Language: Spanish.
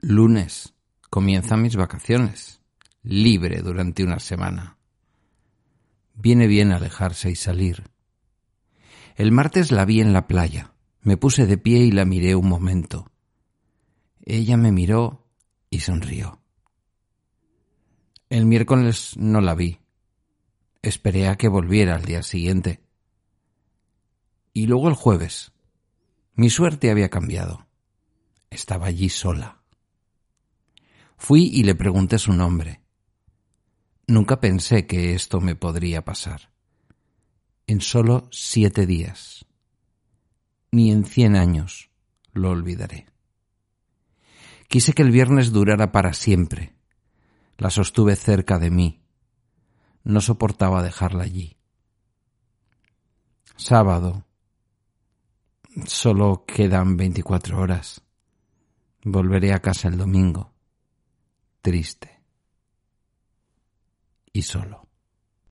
Lunes. Comienzan mis vacaciones. Libre durante una semana. Viene bien alejarse y salir. El martes la vi en la playa. Me puse de pie y la miré un momento. Ella me miró y sonrió. El miércoles no la vi. Esperé a que volviera al día siguiente. Y luego el jueves. Mi suerte había cambiado. Estaba allí sola. Fui y le pregunté su nombre. Nunca pensé que esto me podría pasar. En solo siete días. Ni en cien años lo olvidaré. Quise que el viernes durara para siempre. La sostuve cerca de mí. No soportaba dejarla allí. Sábado. Solo quedan veinticuatro horas. Volveré a casa el domingo. Triste. Y solo.